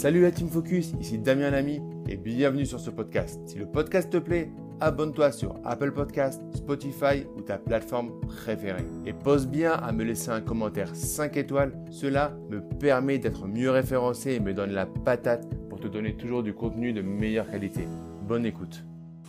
Salut la Team Focus, ici Damien Lamy et bienvenue sur ce podcast. Si le podcast te plaît, abonne-toi sur Apple Podcast, Spotify ou ta plateforme préférée. Et pose bien à me laisser un commentaire 5 étoiles, cela me permet d'être mieux référencé et me donne la patate pour te donner toujours du contenu de meilleure qualité. Bonne écoute.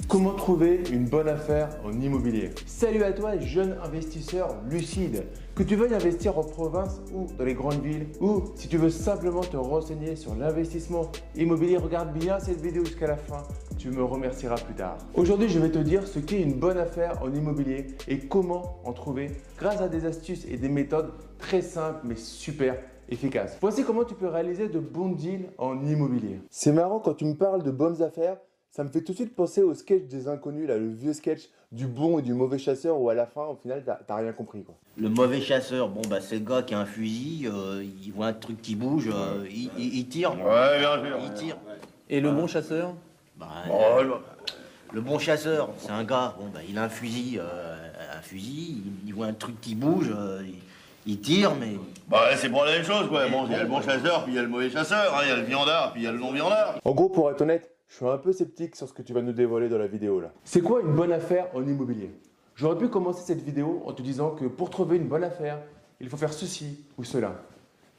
Comment trouver une bonne affaire en immobilier Salut à toi, jeune investisseur lucide. Que tu veuilles investir en province ou dans les grandes villes, ou si tu veux simplement te renseigner sur l'investissement immobilier, regarde bien cette vidéo jusqu'à la fin. Tu me remercieras plus tard. Aujourd'hui, je vais te dire ce qu'est une bonne affaire en immobilier et comment en trouver grâce à des astuces et des méthodes très simples mais super efficaces. Voici comment tu peux réaliser de bons deals en immobilier. C'est marrant quand tu me parles de bonnes affaires ça me fait tout de suite penser au sketch des inconnus, là, le vieux sketch du bon et du mauvais chasseur où à la fin, au final, t'as rien compris. Quoi. Le mauvais chasseur, bon, bah, c'est le gars qui a un fusil, euh, il voit un truc qui bouge, euh, il, tire. Ouais, bien sûr. Il tire. Et le bon chasseur bah, euh, le, bon chasseur, c'est un gars, bon, bah, il a un fusil, un fusil, il, voit un truc qui bouge, il, tire, mais. Bah, c'est pour la même chose, quoi. Bon, il y a le bon chasseur, puis il y a le mauvais chasseur, hein, il y a le viandard, puis il y a le non-viandard. En gros, pour être honnête, je suis un peu sceptique sur ce que tu vas nous dévoiler dans la vidéo là. C'est quoi une bonne affaire en immobilier? J'aurais pu commencer cette vidéo en te disant que pour trouver une bonne affaire, il faut faire ceci ou cela.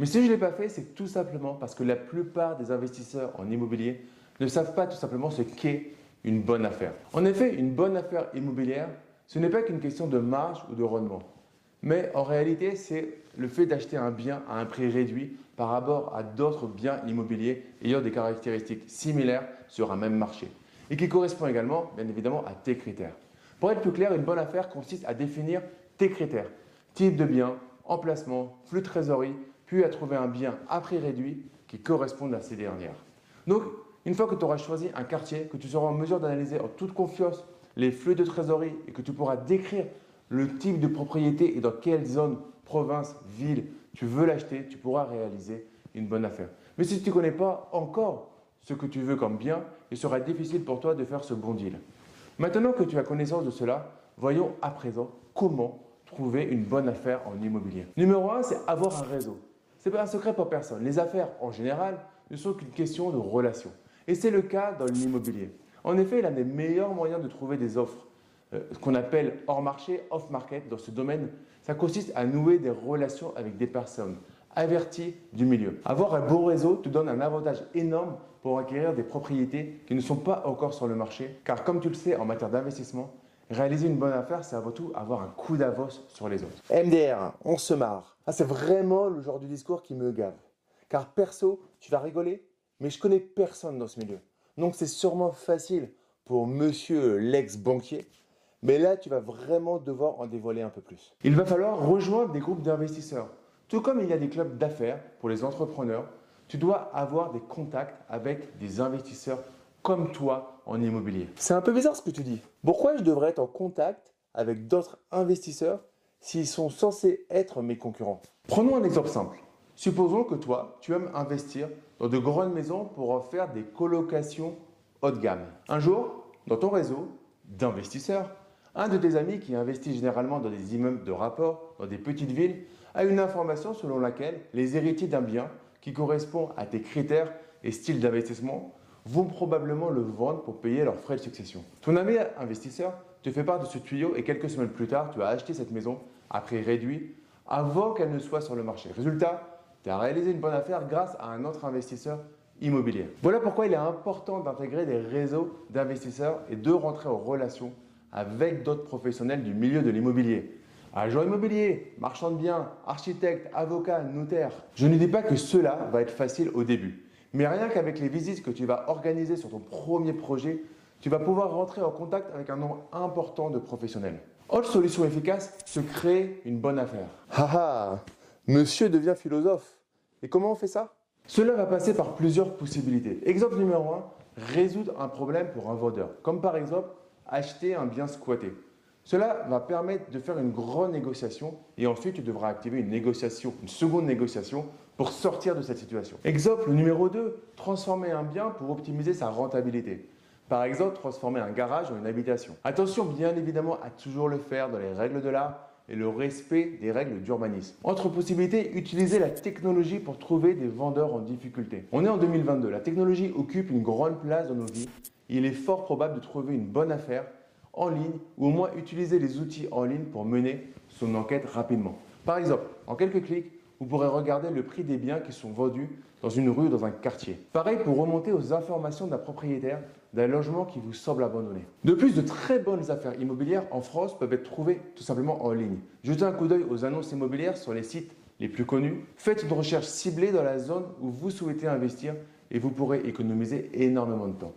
Mais si je ne l'ai pas fait, c'est tout simplement parce que la plupart des investisseurs en immobilier ne savent pas tout simplement ce qu'est une bonne affaire. En effet, une bonne affaire immobilière, ce n'est pas qu'une question de marge ou de rendement. Mais en réalité, c'est le fait d'acheter un bien à un prix réduit par rapport à d'autres biens immobiliers ayant des caractéristiques similaires sur un même marché et qui correspond également, bien évidemment, à tes critères. Pour être plus clair, une bonne affaire consiste à définir tes critères, type de bien, emplacement, flux de trésorerie, puis à trouver un bien à prix réduit qui corresponde à ces dernières. Donc, une fois que tu auras choisi un quartier, que tu seras en mesure d'analyser en toute confiance les flux de trésorerie et que tu pourras décrire le type de propriété et dans quelle zone, province, ville tu veux l'acheter, tu pourras réaliser une bonne affaire. Mais si tu ne connais pas encore ce que tu veux comme bien, il sera difficile pour toi de faire ce bon deal. Maintenant que tu as connaissance de cela, voyons à présent comment trouver une bonne affaire en immobilier. Numéro 1, c'est avoir un réseau. Ce n'est pas un secret pour personne. Les affaires, en général, ne sont qu'une question de relation. Et c'est le cas dans l'immobilier. En effet, l'un des meilleurs moyens de trouver des offres, euh, ce qu'on appelle hors marché, off market, dans ce domaine, ça consiste à nouer des relations avec des personnes averties du milieu. Avoir un beau réseau te donne un avantage énorme pour acquérir des propriétés qui ne sont pas encore sur le marché, car comme tu le sais en matière d'investissement, réaliser une bonne affaire, c'est avant tout avoir un coup d'avance sur les autres. MDR, on se marre. Ah, c'est vraiment le genre de discours qui me gave. Car perso, tu vas rigoler, mais je connais personne dans ce milieu. Donc c'est sûrement facile pour monsieur l'ex-banquier mais là, tu vas vraiment devoir en dévoiler un peu plus. Il va falloir rejoindre des groupes d'investisseurs. Tout comme il y a des clubs d'affaires pour les entrepreneurs, tu dois avoir des contacts avec des investisseurs comme toi en immobilier. C'est un peu bizarre ce que tu dis. Pourquoi je devrais être en contact avec d'autres investisseurs s'ils sont censés être mes concurrents? Prenons un exemple simple. Supposons que toi, tu aimes investir dans de grandes maisons pour en faire des colocations haut de gamme. Un jour, dans ton réseau d'investisseurs, un de tes amis qui investit généralement dans des immeubles de rapport, dans des petites villes, a une information selon laquelle les héritiers d'un bien qui correspond à tes critères et styles d'investissement vont probablement le vendre pour payer leurs frais de succession. Ton ami investisseur te fait part de ce tuyau et quelques semaines plus tard, tu as acheté cette maison à prix réduit avant qu'elle ne soit sur le marché. Résultat, tu as réalisé une bonne affaire grâce à un autre investisseur immobilier. Voilà pourquoi il est important d'intégrer des réseaux d'investisseurs et de rentrer en relation avec d'autres professionnels du milieu de l'immobilier. Agent immobilier, marchand de biens, architecte, avocat, notaire. Je ne dis pas que cela va être facile au début, mais rien qu'avec les visites que tu vas organiser sur ton premier projet, tu vas pouvoir rentrer en contact avec un nombre important de professionnels. Autre solution efficace, se créer une bonne affaire. Haha, monsieur devient philosophe. Et comment on fait ça? Cela va passer par plusieurs possibilités. Exemple numéro 1, résoudre un problème pour un vendeur. Comme par exemple, acheter un bien squatté. Cela va permettre de faire une grande négociation et ensuite tu devras activer une négociation, une seconde négociation pour sortir de cette situation. Exemple numéro 2, transformer un bien pour optimiser sa rentabilité. Par exemple, transformer un garage en une habitation. Attention bien évidemment à toujours le faire dans les règles de l'art et le respect des règles d'urbanisme. Autre possibilité, utiliser la technologie pour trouver des vendeurs en difficulté. On est en 2022, la technologie occupe une grande place dans nos vies. Il est fort probable de trouver une bonne affaire en ligne ou au moins utiliser les outils en ligne pour mener son enquête rapidement. Par exemple, en quelques clics, vous pourrez regarder le prix des biens qui sont vendus dans une rue dans un quartier. Pareil pour remonter aux informations d'un propriétaire d'un logement qui vous semble abandonné. De plus, de très bonnes affaires immobilières en France peuvent être trouvées tout simplement en ligne. Jetez un coup d'œil aux annonces immobilières sur les sites les plus connus. Faites une recherche ciblée dans la zone où vous souhaitez investir et vous pourrez économiser énormément de temps.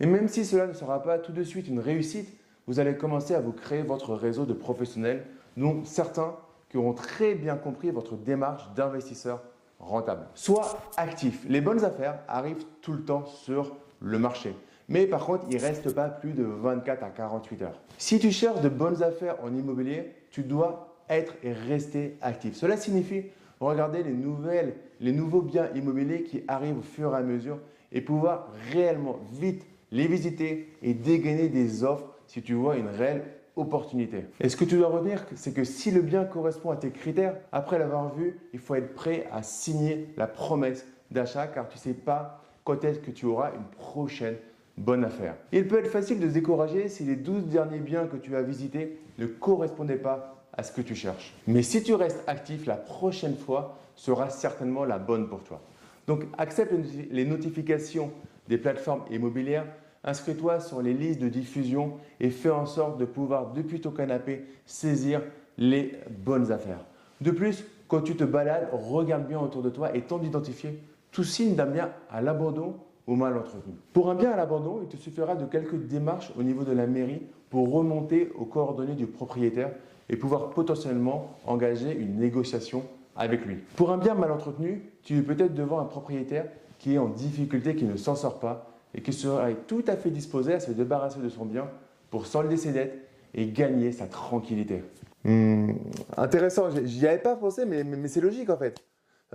Et même si cela ne sera pas tout de suite une réussite, vous allez commencer à vous créer votre réseau de professionnels, dont certains qui auront très bien compris votre démarche d'investisseur rentable. Sois actif. Les bonnes affaires arrivent tout le temps sur le marché. Mais par contre, il ne reste pas plus de 24 à 48 heures. Si tu cherches de bonnes affaires en immobilier, tu dois être et rester actif. Cela signifie regarder les nouvelles, les nouveaux biens immobiliers qui arrivent au fur et à mesure et pouvoir réellement vite les visiter et dégainer des offres si tu vois une réelle opportunité. Et ce que tu dois retenir, c'est que si le bien correspond à tes critères, après l'avoir vu, il faut être prêt à signer la promesse d'achat car tu ne sais pas quand est-ce que tu auras une prochaine bonne affaire. Il peut être facile de se décourager si les 12 derniers biens que tu as visités ne correspondaient pas à ce que tu cherches. Mais si tu restes actif, la prochaine fois sera certainement la bonne pour toi. Donc accepte les notifications des plateformes immobilières Inscris-toi sur les listes de diffusion et fais en sorte de pouvoir, depuis ton canapé, saisir les bonnes affaires. De plus, quand tu te balades, regarde bien autour de toi et tente d'identifier tout signe d'un bien à l'abandon ou mal entretenu. Pour un bien à l'abandon, il te suffira de quelques démarches au niveau de la mairie pour remonter aux coordonnées du propriétaire et pouvoir potentiellement engager une négociation avec lui. Pour un bien mal entretenu, tu es peut-être devant un propriétaire qui est en difficulté, qui ne s'en sort pas et qui serait tout à fait disposé à se débarrasser de son bien pour solder ses dettes et gagner sa tranquillité. Hmm, intéressant, j'y avais pas pensé, mais, mais, c'est logique en fait.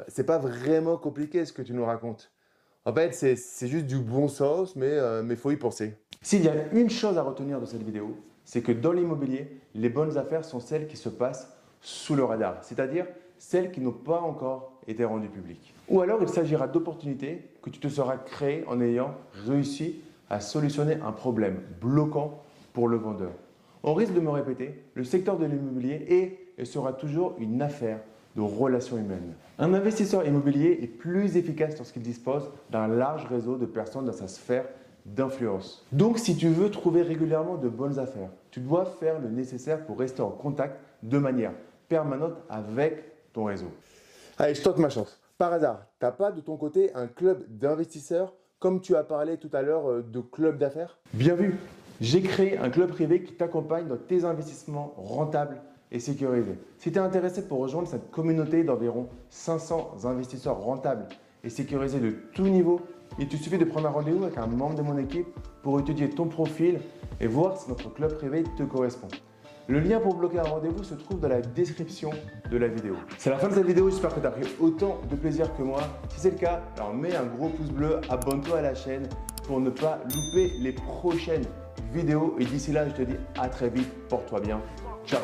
C'est pas vraiment compliqué ce que tu nous racontes. En fait, c'est juste du bon sens, mais il euh, faut y penser. S'il y a une chose à retenir de cette vidéo, c'est que dans l'immobilier, les bonnes affaires sont celles qui se passent sous le radar, c'est-à-dire celles qui n'ont pas encore été rendues publiques. Ou alors il s'agira d'opportunités que tu te seras créées en ayant réussi à solutionner un problème bloquant pour le vendeur. On risque de me répéter, le secteur de l'immobilier est et sera toujours une affaire de relations humaines. Un investisseur immobilier est plus efficace lorsqu'il dispose d'un large réseau de personnes dans sa sphère d'influence. Donc si tu veux trouver régulièrement de bonnes affaires, tu dois faire le nécessaire pour rester en contact de manière permanente avec ton réseau. Allez, je tente ma chance. Par hasard, tu n'as pas de ton côté un club d'investisseurs comme tu as parlé tout à l'heure euh, de club d'affaires? Bien vu, j'ai créé un club privé qui t'accompagne dans tes investissements rentables et sécurisés. Si tu es intéressé pour rejoindre cette communauté d'environ 500 investisseurs rentables et sécurisés de tout niveau, il te suffit de prendre un rendez-vous avec un membre de mon équipe pour étudier ton profil et voir si notre club privé te correspond. Le lien pour bloquer un rendez-vous se trouve dans la description de la vidéo. C'est la fin de cette vidéo, j'espère que tu as pris autant de plaisir que moi. Si c'est le cas, alors mets un gros pouce bleu, abonne-toi à la chaîne pour ne pas louper les prochaines vidéos. Et d'ici là, je te dis à très vite, porte-toi bien. Ciao